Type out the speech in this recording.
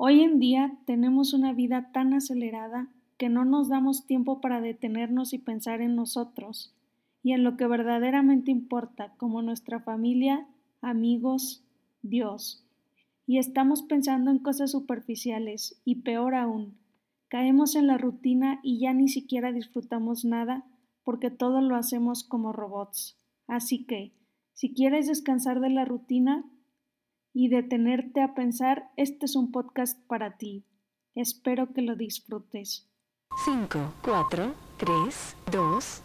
Hoy en día tenemos una vida tan acelerada que no nos damos tiempo para detenernos y pensar en nosotros y en lo que verdaderamente importa, como nuestra familia, amigos, Dios. Y estamos pensando en cosas superficiales y peor aún, caemos en la rutina y ya ni siquiera disfrutamos nada porque todo lo hacemos como robots. Así que, si quieres descansar de la rutina y detenerte a pensar, este es un podcast para ti. Espero que lo disfrutes. 5, 4, 3, 2.